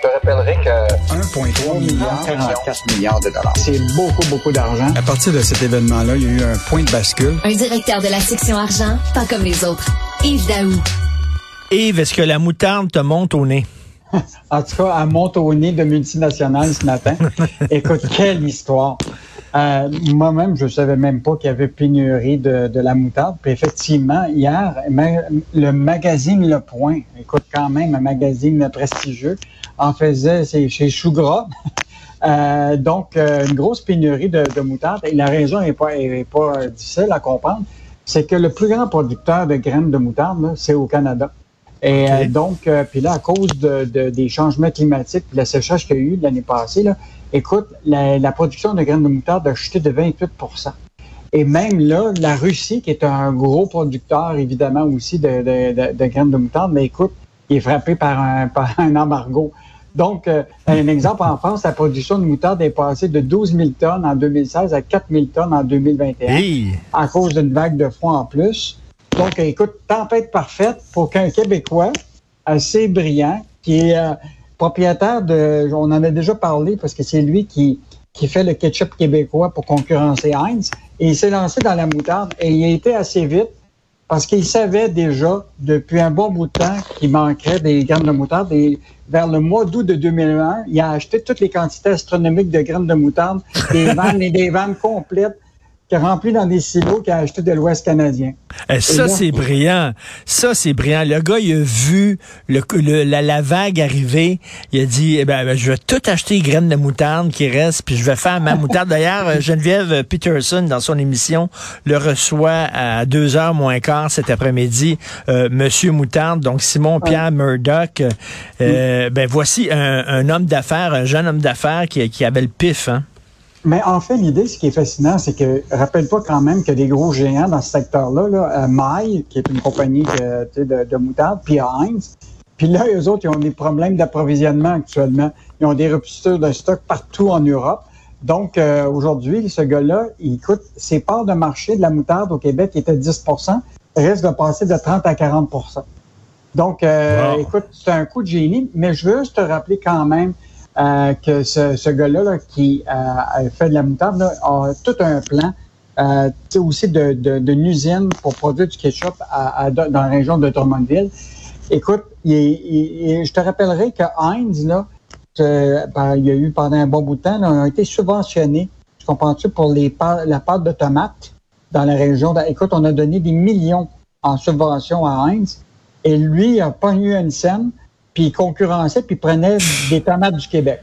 Je te rappellerai que 1,3 milliard, 44 milliards de dollars. C'est beaucoup, beaucoup d'argent. À partir de cet événement-là, il y a eu un point de bascule. Un directeur de la section argent, pas comme les autres. Yves Daou. Yves, est-ce que la moutarde te monte au nez? en tout cas, elle monte au nez de multinationales ce matin. Écoute, quelle histoire. Euh, moi-même, je savais même pas qu'il y avait pénurie de, de, la moutarde. Puis effectivement, hier, le magazine Le Point, écoute quand même, un magazine prestigieux, en faisait chez Chougras. euh, donc, euh, une grosse pénurie de, de, moutarde. Et la raison n'est pas, est pas difficile à comprendre. C'est que le plus grand producteur de graines de moutarde, c'est au Canada. Et euh, donc, euh, puis là, à cause de, de, des changements climatiques, puis la sécheresse qu'il y a eu l'année passée, là, écoute, la, la, production de graines de moutarde a chuté de 28% Et même là, la Russie, qui est un gros producteur, évidemment, aussi de, de, de graines de moutarde, mais écoute, il est frappé par un, par un embargo. Donc, euh, un exemple en France, la production de moutarde est passée de 12 000 tonnes en 2016 à 4 000 tonnes en 2021 Hey. à cause d'une vague de froid en plus. Donc, écoute, tempête parfaite pour qu'un Québécois assez brillant, qui est euh, propriétaire de, on en a déjà parlé parce que c'est lui qui, qui fait le ketchup québécois pour concurrencer Heinz, et il s'est lancé dans la moutarde et il a été assez vite parce qu'il savait déjà depuis un bon bout de temps qu'il manquerait des graines de moutarde. Et vers le mois d'août de 2001, il a acheté toutes les quantités astronomiques de graines de moutarde, des vannes et des vannes complètes qui a rempli dans des silos qu'il a acheté de l'Ouest canadien. Et ça, c'est brillant. Ça, c'est brillant. Le gars, il a vu le, le- la, la vague arriver. Il a dit, eh ben, ben, je vais tout acheter les graines de moutarde qui restent, puis je vais faire ma moutarde. D'ailleurs, euh, Geneviève Peterson, dans son émission, le reçoit à deux heures moins quart cet après-midi, euh, Monsieur Moutarde, donc Simon-Pierre Murdoch. Euh, Ben, voici un, un homme d'affaires, un jeune homme d'affaires qui, qui avait le pif, hein. Mais en fait, l'idée, ce qui est fascinant, c'est que rappelle-toi quand même que des gros géants dans ce secteur-là, là, euh, Maille, qui est une compagnie que, de, de moutarde, puis Heinz, puis là, eux autres, ils ont des problèmes d'approvisionnement actuellement. Ils ont des ruptures de stock partout en Europe. Donc, euh, aujourd'hui, ce gars-là, il coûte ses parts de marché de la moutarde au Québec qui était 10% risque de passer de 30 à 40% Donc, euh, Wow. écoute, c'est un coup de génie, mais je veux juste te rappeler quand même euh, que ce, ce gars-là là, qui euh, fait de la moutarde là, a tout un plan euh, aussi de, de, d'une usine pour produire du ketchup à, à- dans la région de Drummondville. Écoute, il il- je te rappellerai que Heinz, là, ben, il y a eu pendant un bon bout de temps, là, a été subventionnés, tu comprends-tu, pour les la pâte de tomates dans la région. de- écoute, on a donné des millions en subvention à Heinz et lui, il a pas eu une scène, puis il concurrençait, puis il prenait des tomates du Québec.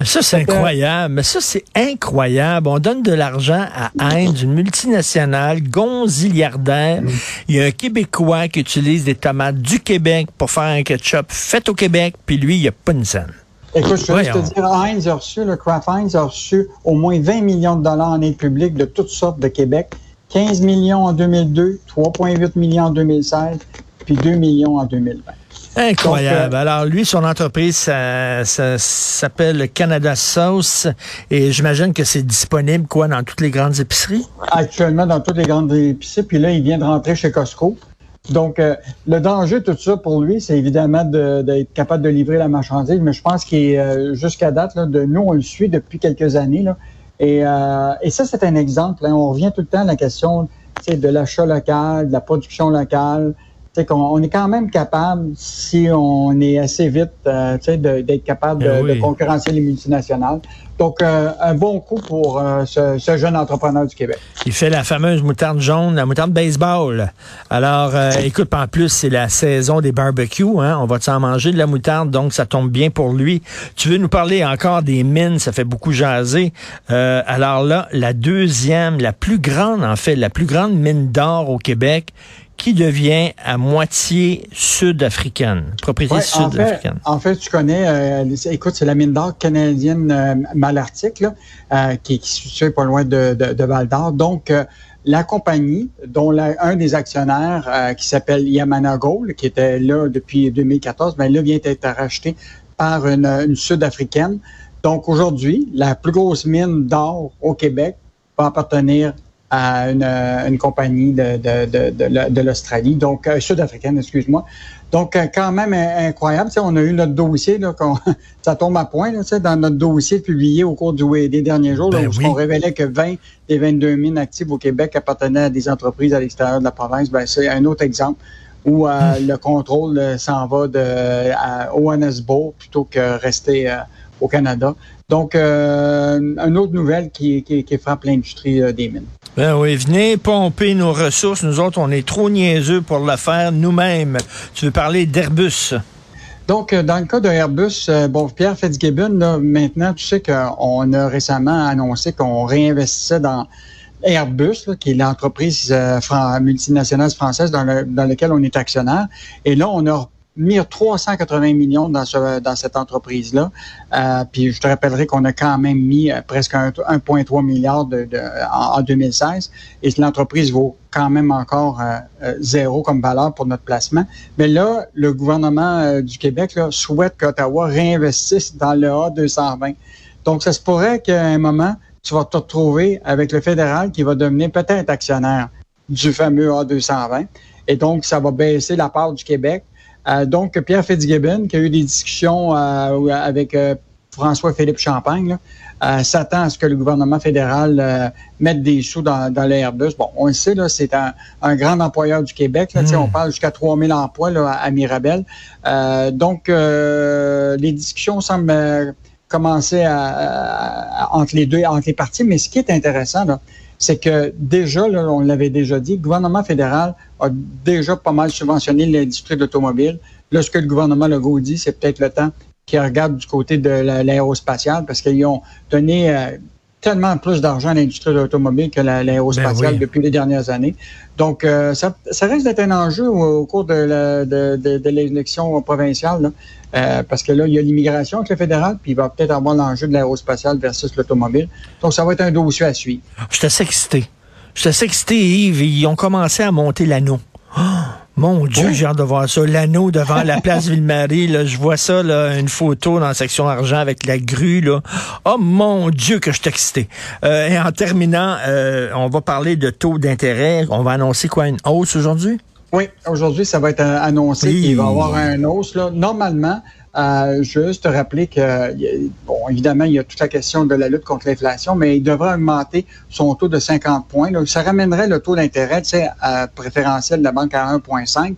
Ça, c'est incroyable. Mais ça, c'est incroyable. On donne de l'argent à Heinz, une multinationale gonziliardaire. Il y a un Québécois qui utilise des tomates du Québec pour faire un ketchup fait au Québec, puis lui, il n'y a pas une scène. Écoute, je laisse te dire, Heinz a reçu, le Kraft Heinz a reçu au moins 20 millions de dollars en aide publique de toutes sortes de Québec. 15 millions en 2002, 3,8 millions en 2016, puis 2 millions en 2020. Incroyable. Donc, Alors, lui, son entreprise, ça, ça s'appelle Canada Sauce, et j'imagine que c'est disponible, quoi, dans toutes les grandes épiceries? Actuellement, dans toutes les grandes épiceries, puis là, il vient de rentrer chez Costco. Donc, euh, le danger tout ça pour lui, c'est évidemment de- d'être capable de livrer la marchandise, mais je pense qu'il est, euh, jusqu'à date, là, de nous, on le suit depuis quelques années. Là, et, euh, et ça, c'est un exemple. hein. on revient tout le temps à la question de l'achat local, de la production locale. Sais, qu'on- on est quand même capable, si on est assez vite, euh, tu sais, de- d'être capable de, Eh oui. de concurrencer les multinationales. Donc, euh, un bon coup pour euh, ce, ce jeune entrepreneur du Québec. Il fait la fameuse moutarde jaune, la moutarde baseball. Alors, écoute, en plus, c'est la saison des barbecues. Hein? On va s'en manger de la moutarde, donc ça tombe bien pour lui. Tu veux nous parler encore des mines, ça fait beaucoup jaser. Euh, alors là, la deuxième, la plus grande, en fait, la plus grande mine d'or au Québec, qui devient à moitié sud-africaine, propriété Ouais, en, fait, sud-africaine? en fait, tu connais, euh, écoute, c'est la mine d'or canadienne euh, Malartic, là, euh, qui, qui se situe pas loin de, de, de Val d'Or. Donc, euh, la compagnie, dont la- un des actionnaires, euh, qui s'appelle Yamana Gold, qui était là depuis 2014, ben là vient d'être racheté par une, une Sud-africaine. Donc, aujourd'hui, la plus grosse mine d'or au Québec va appartenir à une, euh, une compagnie de, de, de, de, la- de l'Australie, donc euh, sud-africaine, excuse-moi. Donc, euh, quand même incroyable. Tu sais, on a eu notre dossier, là, ça tombe à point, là, tu sais, dans notre dossier publié au cours du, des derniers jours, ben où on révélait que 20 des 22 mines actives au Québec appartenaient à des entreprises à l'extérieur de la province. Ben, c'est un autre exemple où euh, hmm. le contrôle euh, s'en va de, à ONSBO plutôt que rester au Canada. Donc, euh, une autre nouvelle qui, qui, qui frappe l'industrie euh, des mines. Ben oui, venez pomper nos ressources. Nous autres, on est trop niaiseux pour le faire nous-mêmes. Tu veux parler d'Airbus? Donc, euh, dans le cas de Airbus, bon, Pierre Fitzgibbon, maintenant, tu sais qu'on a récemment annoncé qu'on réinvestissait dans Airbus, qui est l'entreprise multinationale française dans, le, dans laquelle on est actionnaire. Et là, on a mis 380 millions dans, ce, dans cette entreprise-là. Euh, puis je te rappellerai qu'on a quand même mis euh, presque 1,3 milliard de, en, 2016 et l'entreprise vaut quand même encore euh, zéro comme valeur pour notre placement. Mais là, le gouvernement du Québec là, souhaite qu'Ottawa réinvestisse dans le A220. Donc, ça se pourrait qu'à un moment, tu vas te retrouver avec le fédéral qui va devenir peut-être actionnaire du fameux A220. Et donc, ça va baisser la part du Québec euh, donc, Pierre Fitzgibbon, qui a eu des discussions euh, avec euh, François-Philippe Champagne, s'attend à ce que le gouvernement fédéral mette des sous dans, dans l'Airbus. Bon, on le sait, là, c'est un, grand employeur du Québec. Là, On hmm. parle jusqu'à 3000 emplois là, à Mirabel. donc, les discussions semblent commencer entre les deux, entre les parties. Mais ce qui est intéressant, là, c'est que déjà, là, on l'avait déjà dit, le gouvernement fédéral a déjà pas mal subventionné l'industrie de l'automobile. Là, ce que le gouvernement Legault dit, c'est peut-être le temps qu'il regarde du côté de l'aérospatiale parce qu'ils ont donné euh, tellement plus d'argent à l'industrie de l'automobile que l'aérospatiale ben depuis les dernières années. Donc, euh, ça, ça, risque d'être un enjeu au, cours de, de, de, de l'élection provinciale. Là. Euh, parce que là, il y a l'immigration avec le fédéral, puis il va peut-être avoir l'enjeu de l'aérospatial versus l'automobile. Donc, ça va être un dossier à suivre. Je suis assez excité. Je suis assez excité, Yves. Ils ont commencé à monter l'anneau. Oh, mon Dieu, j'ai hâte de voir ça. L'anneau devant la place Ville-Marie, là, je vois ça, là, une photo dans la section argent avec la grue. Là. Oh mon Dieu, que je suis excité. Euh, et en terminant, euh, on va parler de taux d'intérêt. On va annoncer quoi, une hausse aujourd'hui? Oui, aujourd'hui, ça va être annoncé qu'il va y avoir un hausse. Là. Normalement, euh, juste te rappeler que, bon, évidemment, il y a toute la question de la lutte contre l'inflation, mais il devrait augmenter son taux de 50 points. Donc, ça ramènerait le taux d'intérêt, préférentiel de la banque à 1,5.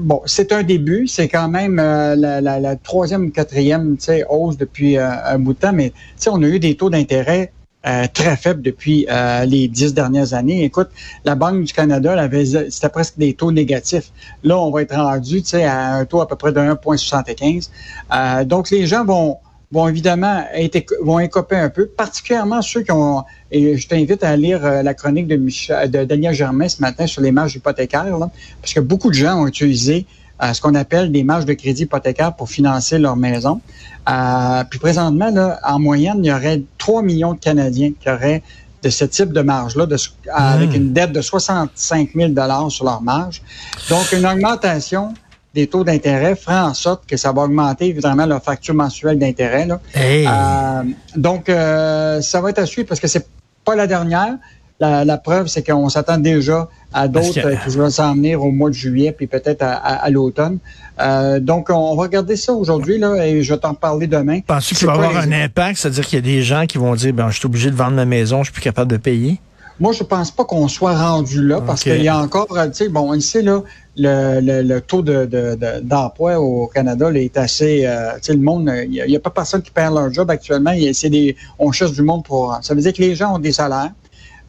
Bon, c'est un début, c'est quand même euh, la, la, la, troisième ou quatrième hausse depuis euh, un bout de temps, mais on a eu des taux d'intérêt euh, très faible depuis euh, les dix dernières années. Écoute, la Banque du Canada, avait, c'était presque des taux négatifs. Là, on va être rendu à un taux à peu près de 1,75. Euh, donc, les gens vont vont évidemment être, vont écoper un peu, particulièrement ceux qui ont, et je t'invite à lire la chronique de, Michel, de Daniel Germain ce matin sur les marges hypothécaires, là, parce que beaucoup de gens ont utilisé ce qu'on appelle des marges de crédit hypothécaire pour financer leur maison. Euh, puis présentement, là, en moyenne, il y aurait 3 millions de Canadiens qui auraient de ce type de marge-là, avec hmm. une dette de 65 000 sur leur marge. Donc, une augmentation des taux d'intérêt fera en sorte que ça va augmenter évidemment leur facture mensuelle d'intérêt. Euh, donc, euh, ça va être à suivre parce que c'est pas la dernière. La, preuve, c'est qu'on s'attend déjà à d'autres qui vont s'en venir au mois de juillet, puis peut-être à, l'automne. Euh, donc, on va regarder ça aujourd'hui, là, et je vais t'en parler demain. Penses-tu qu'il va avoir un impact? C'est-à-dire qu'il y a des gens qui vont dire, ben, je suis obligé de vendre ma maison, je suis plus capable de payer? Moi, je pense pas qu'on soit rendu là, parce qu'il y a encore, tu sais, bon, ici, là, le, le, taux d'emploi de, au Canada là, est assez, euh, tu sais, le monde, il n'y a, pas personne qui perd leur job actuellement. Des, on cherche du monde pour. Ça veut dire que les gens ont des salaires.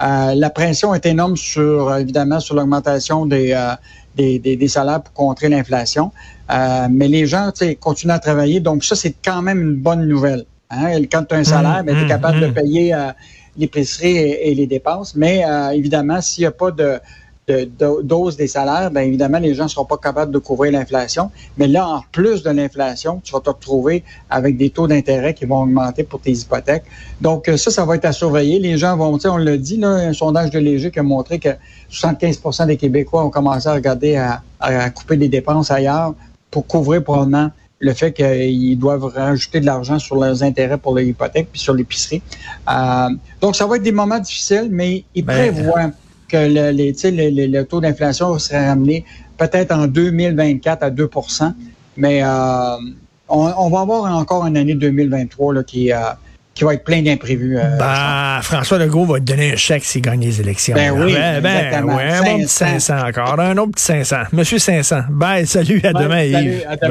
Euh, la pression est énorme sur, évidemment, sur l'augmentation des, euh, des, des, salaires pour contrer l'inflation. Euh, mais les gens continuent à travailler. Donc, ça, c'est quand même une bonne nouvelle. Hein. Quand tu as un salaire, ben, tu es mmh, capable de mmh. payer l'épicerie et, et, les dépenses. Mais évidemment, s'il n'y a pas de, de, dose des salaires, bien évidemment, les gens ne seront pas capables de couvrir l'inflation. Mais là, en plus de l'inflation, tu vas te retrouver avec des taux d'intérêt qui vont augmenter pour tes hypothèques. Donc, ça, ça va être à surveiller. Les gens vont, tu sais, on l'a dit, là, un sondage de Léger qui a montré que 75% des Québécois ont commencé à regarder à, couper des dépenses ailleurs pour couvrir probablement le fait qu'ils doivent rajouter de l'argent sur leurs intérêts pour l'hypothèque puis sur l'épicerie. Euh, donc, ça va être des moments difficiles, mais ils ben, prévoient que le, les, le, le, taux d'inflation serait ramené peut-être en 2024 à 2% mais euh, on, on, va avoir encore une année 2023 là, qui, euh, qui va être plein d'imprévus. Euh, bah, François Legault va te donner un chèque s'il gagne les élections. Ben oui, ben, ben, ouais, un bon petit 500 encore, un autre petit 500. Monsieur 500. Bye, salut, à demain, salut, Yves. à demain.